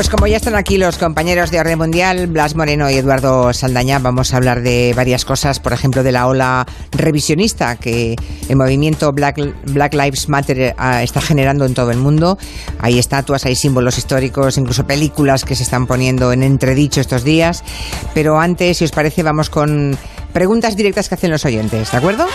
Pues como ya están aquí los compañeros de Orden Mundial, Blas Moreno y Eduardo Saldaña, vamos a hablar de varias cosas, por ejemplo, de la ola revisionista que el movimiento Black, Black Lives Matter eh, está generando en todo el mundo. Hay estatuas, hay símbolos históricos, incluso películas que se están poniendo en entredicho estos días. Pero antes, si os parece, vamos con preguntas directas que hacen los oyentes, ¿de acuerdo?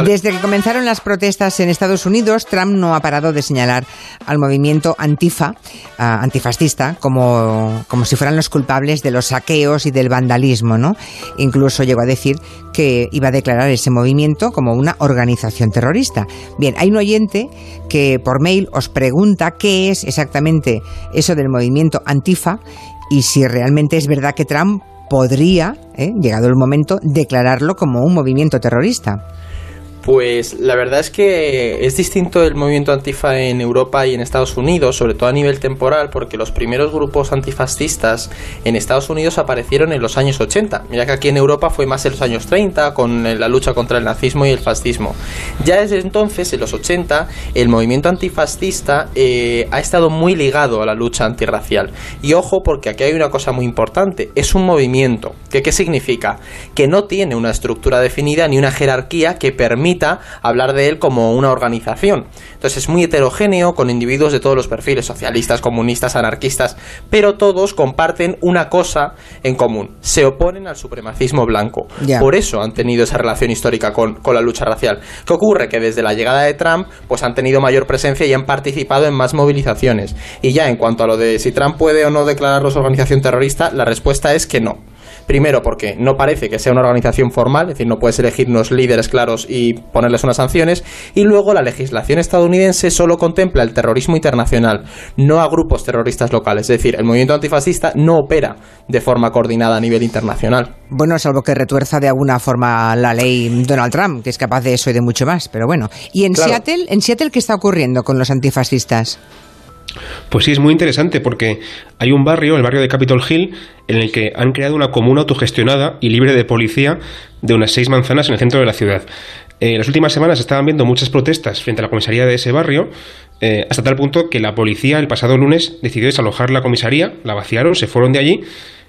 Desde que comenzaron las protestas en Estados Unidos, Trump no ha parado de señalar al movimiento antifa, ah, antifascista, como, como si fueran los culpables de los saqueos y del vandalismo, ¿no? Incluso llegó a decir que iba a declarar ese movimiento como una organización terrorista. Bien, hay un oyente que por mail os pregunta qué es exactamente eso del movimiento antifa y si realmente es verdad que Trump podría, eh, llegado el momento, declararlo como un movimiento terrorista. Pues la verdad es que es distinto el movimiento antifa en Europa y en Estados Unidos, sobre todo a nivel temporal, porque los primeros grupos antifascistas en Estados Unidos aparecieron en los años 80. Mira que aquí en Europa fue más en los años 30, con la lucha contra el nazismo y el fascismo. Ya desde entonces, en los 80, el movimiento antifascista eh, ha estado muy ligado a la lucha antirracial. Y ojo, porque aquí hay una cosa muy importante, es un movimiento. ¿Qué significa? Que no tiene una estructura definida ni una jerarquía que permita hablar de él como una organización. Entonces es muy heterogéneo, con individuos de todos los perfiles, socialistas, comunistas, anarquistas, pero todos comparten una cosa en común, se oponen al supremacismo blanco. Por eso han tenido esa relación histórica con, con la lucha racial. ¿Qué ocurre? Que desde la llegada de Trump, pues han tenido mayor presencia y han participado en más movilizaciones. Y ya en cuanto a lo de si Trump puede o no declararlos organización terrorista, la respuesta es que no. Primero, porque no parece que sea una organización formal, es decir, no puedes elegir unos líderes claros y ponerles unas sanciones. Y luego, la legislación estadounidense solo contempla el terrorismo internacional, no a grupos terroristas locales. Es decir, el movimiento antifascista no opera de forma coordinada a nivel internacional. Bueno, salvo que retuerza de alguna forma la ley Donald Trump, que es capaz de eso y de mucho más, pero bueno. ¿Y en Seattle, en Seattle qué está ocurriendo con los antifascistas? Pues sí, es muy interesante porque hay un barrio, el barrio de Capitol Hill, en el que han creado una comuna autogestionada y libre de policía de unas seis manzanas en el centro de la ciudad. En las últimas semanas estaban viendo muchas protestas frente a la comisaría de ese barrio, eh, hasta tal punto que la policía el pasado lunes decidió desalojar la comisaría, la vaciaron, se fueron de allí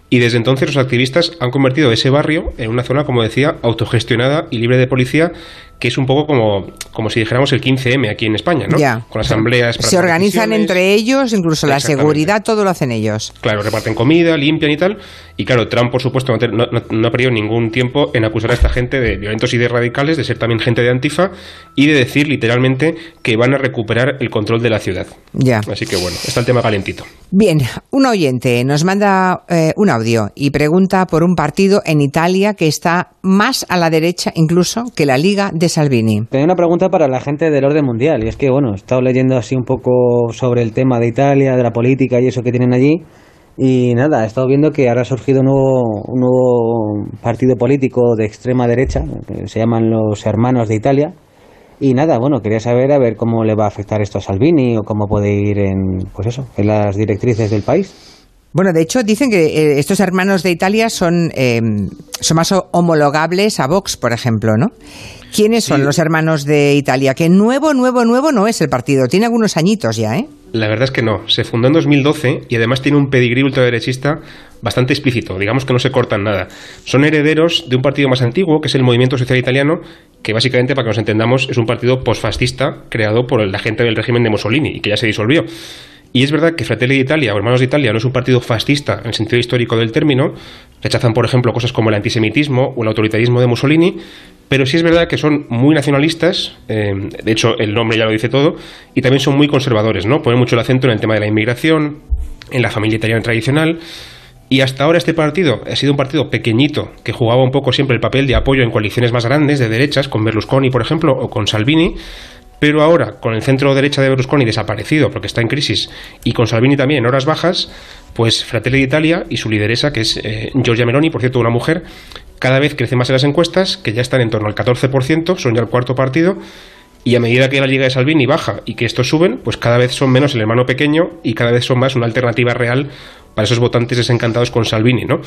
y desde entonces los activistas han convertido ese barrio en una zona, como decía, autogestionada y libre de policía, que es un poco como, como si dijéramos el 15M aquí en España, ¿no? Con asambleas. Se organizan entre ellos, incluso la seguridad, todo lo hacen ellos. Claro, reparten comida, limpian y tal. Y claro, Trump, por supuesto, no, ha perdido ningún tiempo en acusar a esta gente de violentos y de radicales, de ser también gente de Antifa y de decir literalmente que van a recuperar el control de la ciudad. Ya. Así que bueno, está el tema calentito. Bien, un oyente nos manda eh, un audio y pregunta por un partido en Italia que está más a la derecha incluso que la Liga de Salvini. Tengo una pregunta para la gente del orden mundial y es que, bueno, he estado leyendo así un poco sobre el tema de Italia, de la política y eso que tienen allí. Y nada, he estado viendo que ahora ha surgido un nuevo, un nuevo partido político de extrema derecha, que se llaman los Hermanos de Italia, y nada, bueno, quería saber a ver cómo le va a afectar esto a Salvini o cómo puede ir en, pues eso, en las directrices del país. Bueno, de hecho, dicen que eh, estos hermanos de Italia son, eh, son más homologables a Vox, por ejemplo, ¿no? ¿Quiénes son los hermanos de Italia? Que nuevo, nuevo, nuevo no es el partido. Tiene algunos añitos ya, ¿eh? La verdad es que no. Se fundó en 2012 y además tiene un pedigrí ultraderechista bastante explícito. Digamos que no se cortan nada. Son herederos de un partido más antiguo, que es el Movimiento Social Italiano, que básicamente, para que nos entendamos, es un partido posfascista creado por la gente del régimen de Mussolini y que ya se disolvió. Y es verdad que Fratelli d'Italia o Hermanos de Italia no es un partido fascista en el sentido histórico del término. Rechazan, por ejemplo, cosas como el antisemitismo o el autoritarismo de Mussolini, pero sí es verdad que son muy nacionalistas, eh, de hecho el nombre ya lo dice todo, y también son muy conservadores, ¿no? Ponen mucho el acento en el tema de la inmigración, en la familia italiana tradicional, y hasta ahora este partido ha sido un partido pequeñito que jugaba un poco siempre el papel de apoyo en coaliciones más grandes de derechas, con Berlusconi, por ejemplo, o con Salvini, pero ahora, con el centro derecha de Berlusconi desaparecido porque está en crisis y con Salvini también en horas bajas, pues Fratelli d'Italia y su lideresa, que es eh, Giorgia Meloni, por cierto, una mujer, cada vez crece más en las encuestas, que ya están en torno al 14%, son ya el cuarto partido, y a medida que la Liga de Salvini baja y que estos suben, pues cada vez son menos el hermano pequeño y cada vez son más una alternativa real para esos votantes desencantados con Salvini, ¿no?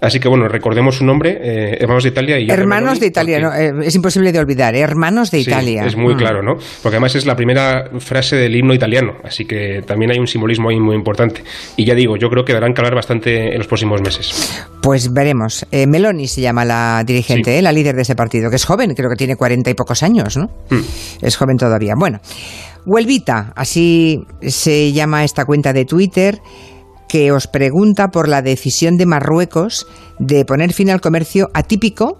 Así que bueno, recordemos su nombre, eh, Hermanos de Italia y Hermanos de Italia, no, eh, es imposible de olvidar, Hermanos de Italia. Es muy mm. claro, ¿no? Porque además es la primera frase del himno italiano, así que también hay un simbolismo ahí muy importante. Y ya digo, yo creo que darán que hablar bastante en los próximos meses. Pues veremos. Eh, Meloni se llama la dirigente, la líder de ese partido, que es joven, creo que tiene cuarenta y pocos años, ¿no? Mm. Es joven todavía. Bueno, Huelvita, así se llama esta cuenta de Twitter que os pregunta por la decisión de Marruecos de poner fin al comercio atípico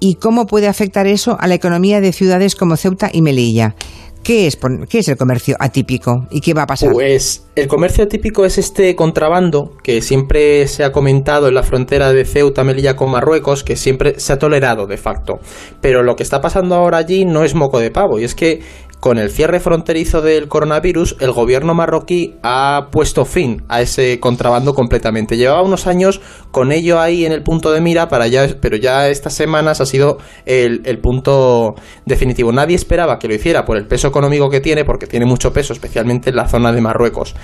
y cómo puede afectar eso a la economía de ciudades como Ceuta y Melilla. ¿Qué es, ¿Qué es el comercio atípico y qué va a pasar? Pues el comercio atípico es este contrabando que siempre se ha comentado en la frontera de Ceuta, Melilla con Marruecos, que siempre se ha tolerado de facto. Pero lo que está pasando ahora allí no es moco de pavo, y es que con el cierre fronterizo del coronavirus, el gobierno marroquí ha puesto fin a ese contrabando completamente. Llevaba unos años con ello ahí en el punto de mira, para ya, pero ya estas semanas ha sido el, el punto definitivo. Nadie esperaba que lo hiciera por el peso económico que tiene, porque tiene mucho peso, especialmente en la zona de Marruecos.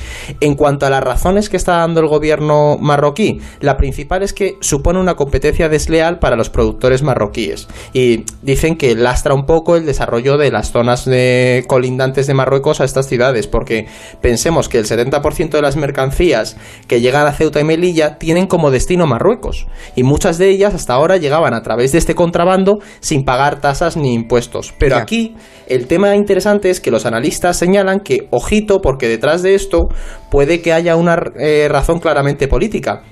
En cuanto a las razones que está dando el gobierno marroquí, la principal es que supone una competencia desleal para los productores marroquíes. Y dicen que lastra un poco el desarrollo de las zonas de colindantes de Marruecos a estas ciudades, porque pensemos que el 70% de las mercancías que llegan a Ceuta y Melilla tienen como destino Marruecos, y muchas de ellas hasta ahora llegaban a través de este contrabando sin pagar tasas ni impuestos. Pero aquí el tema interesante es que los analistas señalan que, ojito, porque detrás de esto puede que haya una eh, razón claramente política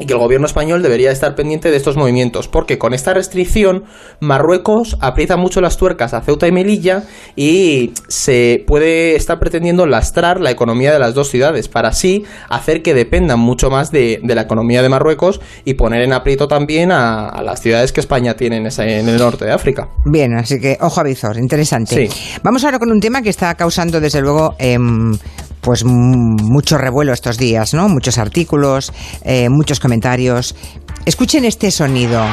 y que el gobierno español debería estar pendiente de estos movimientos, porque con esta restricción Marruecos aprieta mucho las tuercas a Ceuta y Melilla y se puede estar pretendiendo lastrar la economía de las dos ciudades para así hacer que dependan mucho más de, la economía de Marruecos y poner en aprieto también a, las ciudades que España tiene en, en, el norte de África. Bien, así que ojo a visor, interesante. Vamos ahora con un tema que está causando desde luego em, pues mucho revuelo estos días, ¿no? Muchos artículos, eh, muchos comentarios. Escuchen este sonido.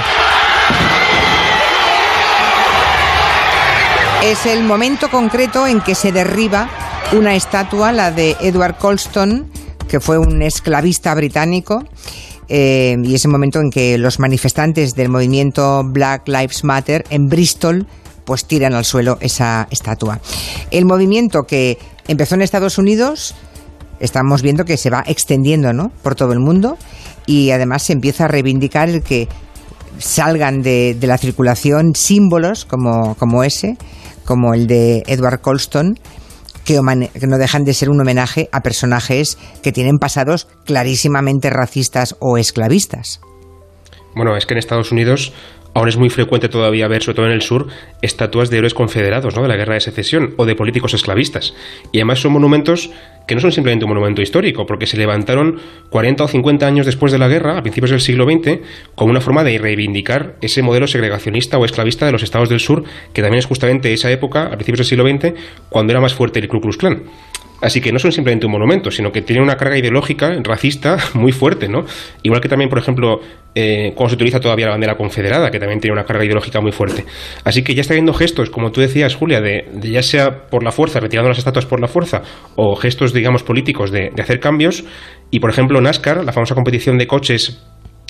Es el momento concreto en que se derriba una estatua, la de Edward Colston, que fue un esclavista británico. Eh, y es el momento en que los manifestantes del movimiento Black Lives Matter en Bristol pues tiran al suelo esa estatua. El movimiento que empezó en Estados Unidos, estamos viendo que se va extendiendo ¿no? por todo el mundo y además se empieza a reivindicar el que salgan de, la circulación símbolos como, como ese, como el de Edward Colston, que, no dejan de ser un homenaje a personajes que tienen pasados clarísimamente racistas o esclavistas. Bueno, es que en Estados Unidos aún es muy frecuente todavía ver, sobre todo en el sur, estatuas de héroes confederados ¿no? de la guerra de secesión o de políticos esclavistas. Y además son monumentos que no son simplemente un monumento histórico, porque se levantaron 40 o 50 años después de la guerra, a principios del siglo XX, como una forma de reivindicar ese modelo segregacionista o esclavista de los estados del sur, que también es justamente esa época, a principios del siglo XX, cuando era más fuerte el Ku Klux Klan. Así que no son simplemente un monumento, sino que tienen una carga ideológica racista muy fuerte, ¿no? Igual que también, por ejemplo, eh, cuando se utiliza todavía la bandera confederada, que también tiene una carga ideológica muy fuerte. Así que ya está viendo gestos, como tú decías, Julia, de, ya sea por la fuerza, retirando las estatuas por la fuerza, o gestos, digamos, políticos de, de hacer cambios. Y, por ejemplo, NASCAR, la famosa competición de coches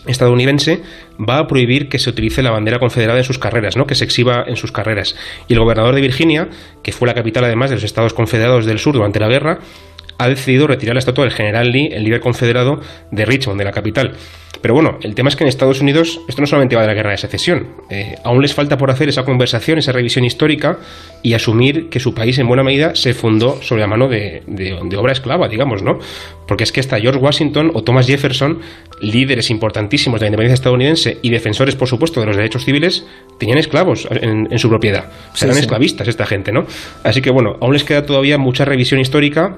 estadounidense va a prohibir que se utilice la bandera confederada en sus carreras, ¿no? que se exhiba en sus carreras. Y el gobernador de Virginia, que fue la capital además de los Estados Confederados del Sur durante la guerra, ha decidido retirar la estatua del general Lee, el líder confederado de Richmond, de la capital. Pero bueno, el tema es que en Estados Unidos esto no solamente va de la guerra de secesión. Eh, aún les falta por hacer esa conversación, esa revisión histórica y asumir que su país en buena medida se fundó sobre la mano de, obra esclava, digamos, ¿no? Porque es que hasta George Washington o Thomas Jefferson, líderes importantísimos de la independencia estadounidense y defensores, por supuesto, de los derechos civiles, tenían esclavos en, su propiedad. eran esclavistas esta gente, ¿no? Así que bueno, aún les queda todavía mucha revisión histórica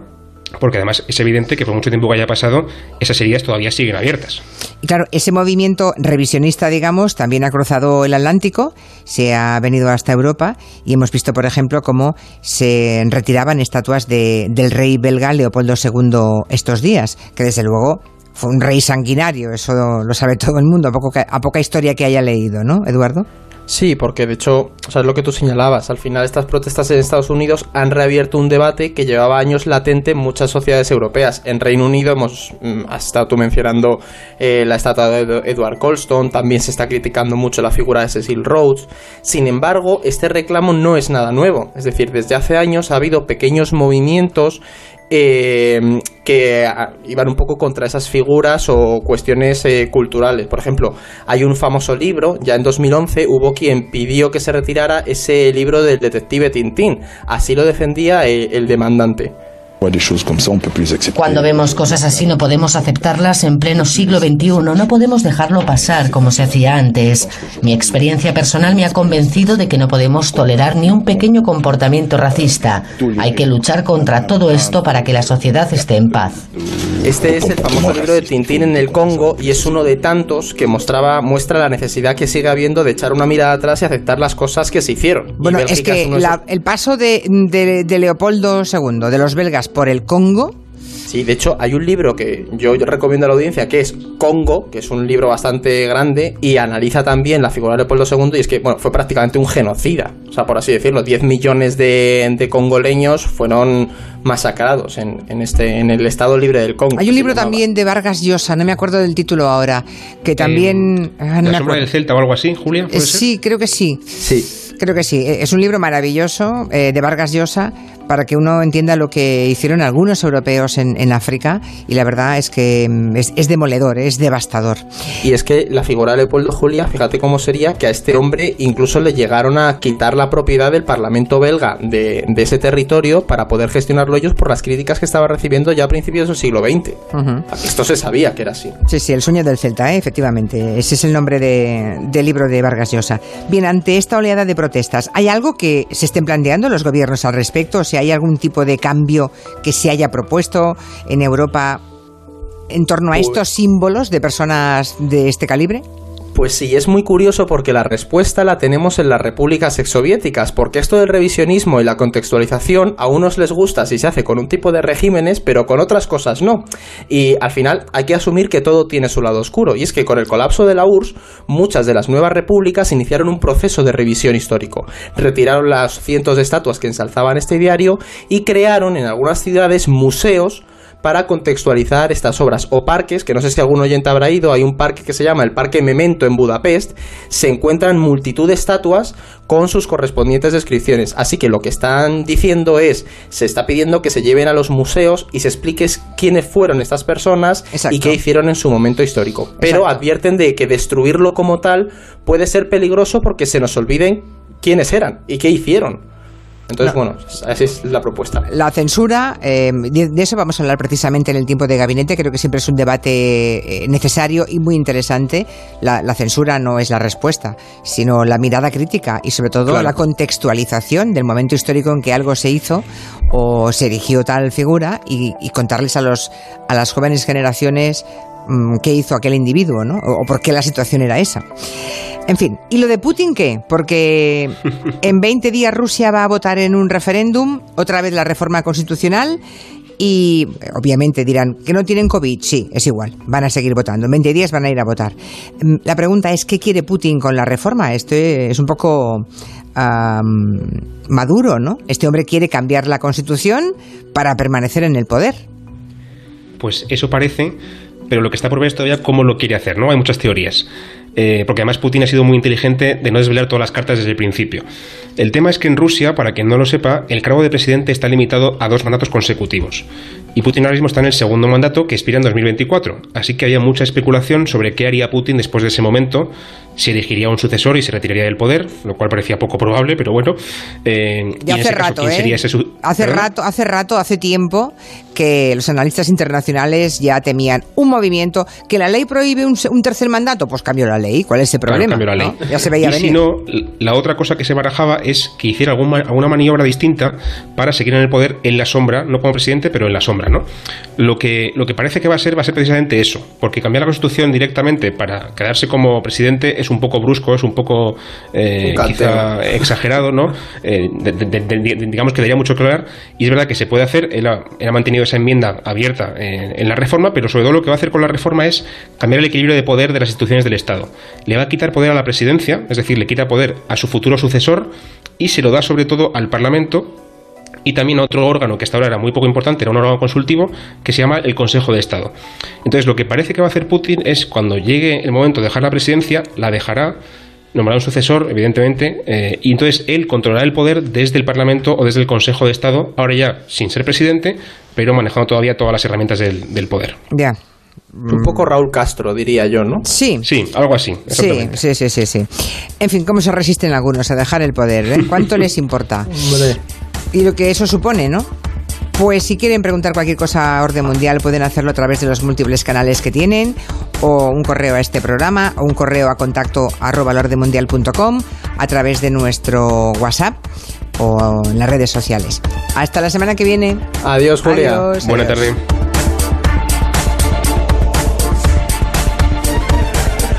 porque además es evidente que por mucho tiempo que haya pasado, esas heridas todavía siguen abiertas. Y claro, ese movimiento revisionista, digamos, también ha cruzado el Atlántico, se ha venido hasta Europa y hemos visto, por ejemplo, cómo se retiraban estatuas de, del rey belga Leopoldo II estos días, que desde luego fue un rey sanguinario, eso lo sabe todo el mundo, a, a poca historia que haya leído, ¿no, Eduardo? Sí, porque de hecho, o sea, es lo que tú señalabas. Al final, estas protestas en Estados Unidos han reabierto un debate que llevaba años latente en muchas sociedades europeas. En Reino Unido hemos mm, has estado tú mencionando eh, la estatua de Edward Colston, también se está criticando mucho la figura de Cecil Rhodes. Sin embargo, este reclamo no es nada nuevo. Es decir, desde hace años ha habido pequeños movimientos eh, que ah, iban un poco contra esas figuras o cuestiones eh, culturales. Por ejemplo, hay un famoso libro, ya en 2011 hubo quien pidió que se retirara ese libro del detective Tintín. Así lo defendía eh, el demandante. Cuando vemos cosas así no podemos aceptarlas en pleno siglo XXI, no podemos dejarlo pasar como se hacía antes. Mi experiencia personal me ha convencido de que no podemos tolerar ni un pequeño comportamiento racista. Hay que luchar contra todo esto para que la sociedad esté en paz. Este es el famoso libro de Tintín en el Congo y es uno de tantos que mostraba, muestra la necesidad que sigue habiendo de echar una mirada atrás y aceptar las cosas que se hicieron. Bueno, es que el paso de, de Leopoldo II, de los belgas, por el Congo. Sí, de hecho hay un libro que yo recomiendo a la audiencia que es Congo, que es un libro bastante grande y analiza también la figura de Leopoldo II y es que bueno, fue prácticamente un genocida, o sea, por así decirlo, 10 millones de, congoleños fueron masacrados en, este, en el Estado Libre del Congo. Hay un libro también de Vargas Llosa, no me acuerdo del título ahora, que también... Ah, ¿La sombra del Celta o algo así, Julia? Eh, sí, creo que sí. Sí. Creo que sí. Es un libro maravilloso eh, de Vargas Llosa para que uno entienda lo que hicieron algunos europeos en, África y la verdad es que mm, es, demoledor, es devastador. Y es que la figura de Leopoldo Julia, fíjate cómo sería que a este hombre incluso le llegaron a quitar la propiedad del Parlamento belga de, ese territorio para poder gestionarlo ellos por las críticas que estaba recibiendo ya a principios del siglo XX. Esto se sabía que era así. Sí, sí, el sueño del Celta, ¿eh? efectivamente. Ese es el nombre del libro de Vargas Llosa. Bien, ante esta oleada de protestas, ¿hay algo que se estén planteando los gobiernos al respecto? O sea, ¿Hay algún tipo de cambio que se haya propuesto en Europa en torno a pues estos símbolos de personas de este calibre? Pues sí, es muy curioso porque la respuesta la tenemos en las repúblicas exsoviéticas, porque esto del revisionismo y la contextualización a unos les gusta si se hace con un tipo de regímenes, pero con otras cosas no. Y al final hay que asumir que todo tiene su lado oscuro, y es que con el colapso de la URSS, muchas de las nuevas repúblicas iniciaron un proceso de revisión histórico. Retiraron las cientos de estatuas que ensalzaban este diario y crearon en algunas ciudades museos para contextualizar estas obras. O parques, que no sé si algún oyente habrá ido, hay un parque que se llama el Parque Memento en Budapest, se encuentran multitud de estatuas con sus correspondientes descripciones. Así que lo que están diciendo es, se está pidiendo que se lleven a los museos y se explique quiénes fueron estas personas y qué hicieron en su momento histórico. Pero advierten de que destruirlo como tal puede ser peligroso porque se nos olviden quiénes eran y qué hicieron. Entonces, bueno, esa es la propuesta. La censura, eh, de eso vamos a hablar precisamente en el tiempo de gabinete. Creo que siempre es un debate eh, necesario y muy interesante. La, censura no es la respuesta, sino la mirada crítica y sobre todo la contextualización del momento histórico en que algo se hizo o se erigió tal figura y, contarles a, los, a las jóvenes generaciones qué hizo aquel individuo, ¿no? O, por qué la situación era esa. En fin, ¿y lo de Putin qué? Porque en 20 días Rusia va a votar en un referéndum, otra vez la reforma constitucional, y obviamente dirán que no tienen COVID, sí, es igual, van a seguir votando. En 20 días van a ir a votar. Mm, la pregunta es, ¿qué quiere Putin con la reforma? Esto es un poco maduro, ¿no? Este hombre quiere cambiar la constitución para permanecer en el poder. Pues eso parece, pero lo que está por ver es todavía cómo lo quiere hacer, ¿no? Hay muchas teorías. Eh, porque además Putin ha sido muy inteligente de no desvelar todas las cartas desde el principio. El tema es que en Rusia, para quien no lo sepa, el cargo de presidente está limitado a dos mandatos consecutivos. Y Putin ahora mismo está en el segundo mandato que expira en 2024. Así que había mucha especulación sobre qué haría Putin después de ese momento, si elegiría un sucesor y se retiraría del poder, lo cual parecía poco probable, pero bueno. Eh, ya hace rato, ¿eh? hace rato, hace rato, hace tiempo que los analistas internacionales ya temían un movimiento que la ley prohíbe un, tercer mandato, pues cambió la ley. ¿Cuál es el problema? la ley. Ya se veía y Si no, la otra cosa que se barajaba es que hiciera alguna, alguna maniobra distinta para seguir en el poder en la sombra, no como presidente, pero en la sombra ¿no? Lo que, lo que parece que va a ser va a ser precisamente eso, porque cambiar la Constitución directamente para quedarse como presidente es un poco brusco, es un poco eh, quizá exagerado, ¿no? Eh, digamos que daría mucho que hablar, y es verdad que se puede hacer, él ha, mantenido esa enmienda abierta en la reforma, pero sobre todo lo que va a hacer con la reforma es cambiar el equilibrio de poder de las instituciones del Estado. Le va a quitar poder a la presidencia, es decir, le quita poder a su futuro sucesor y se lo da sobre todo al Parlamento y también a otro órgano que hasta ahora era muy poco importante, era un órgano consultivo que se llama el Consejo de Estado. Entonces, lo que parece que va a hacer Putin es cuando llegue el momento de dejar la presidencia, la dejará nombrará un sucesor, evidentemente, eh, y entonces él controlará el poder desde el Parlamento o desde el Consejo de Estado, ahora ya sin ser presidente, pero manejando todavía todas las herramientas del, del poder. Ya. Un poco Raúl Castro, diría yo, ¿no? Sí. Sí, algo así. Sí, sí, sí, sí, sí. En fin, ¿cómo se resisten algunos a dejar el poder? Eh? ¿Cuánto les importa? Y lo que eso supone, ¿no? Pues si quieren preguntar cualquier cosa a orden mundial pueden hacerlo a través de los múltiples canales que tienen o un correo a este programa o un correo a contacto arroba mundial.com a través de nuestro WhatsApp o en las redes sociales. Hasta la semana que viene. Adiós, Julia. Buenas tardes.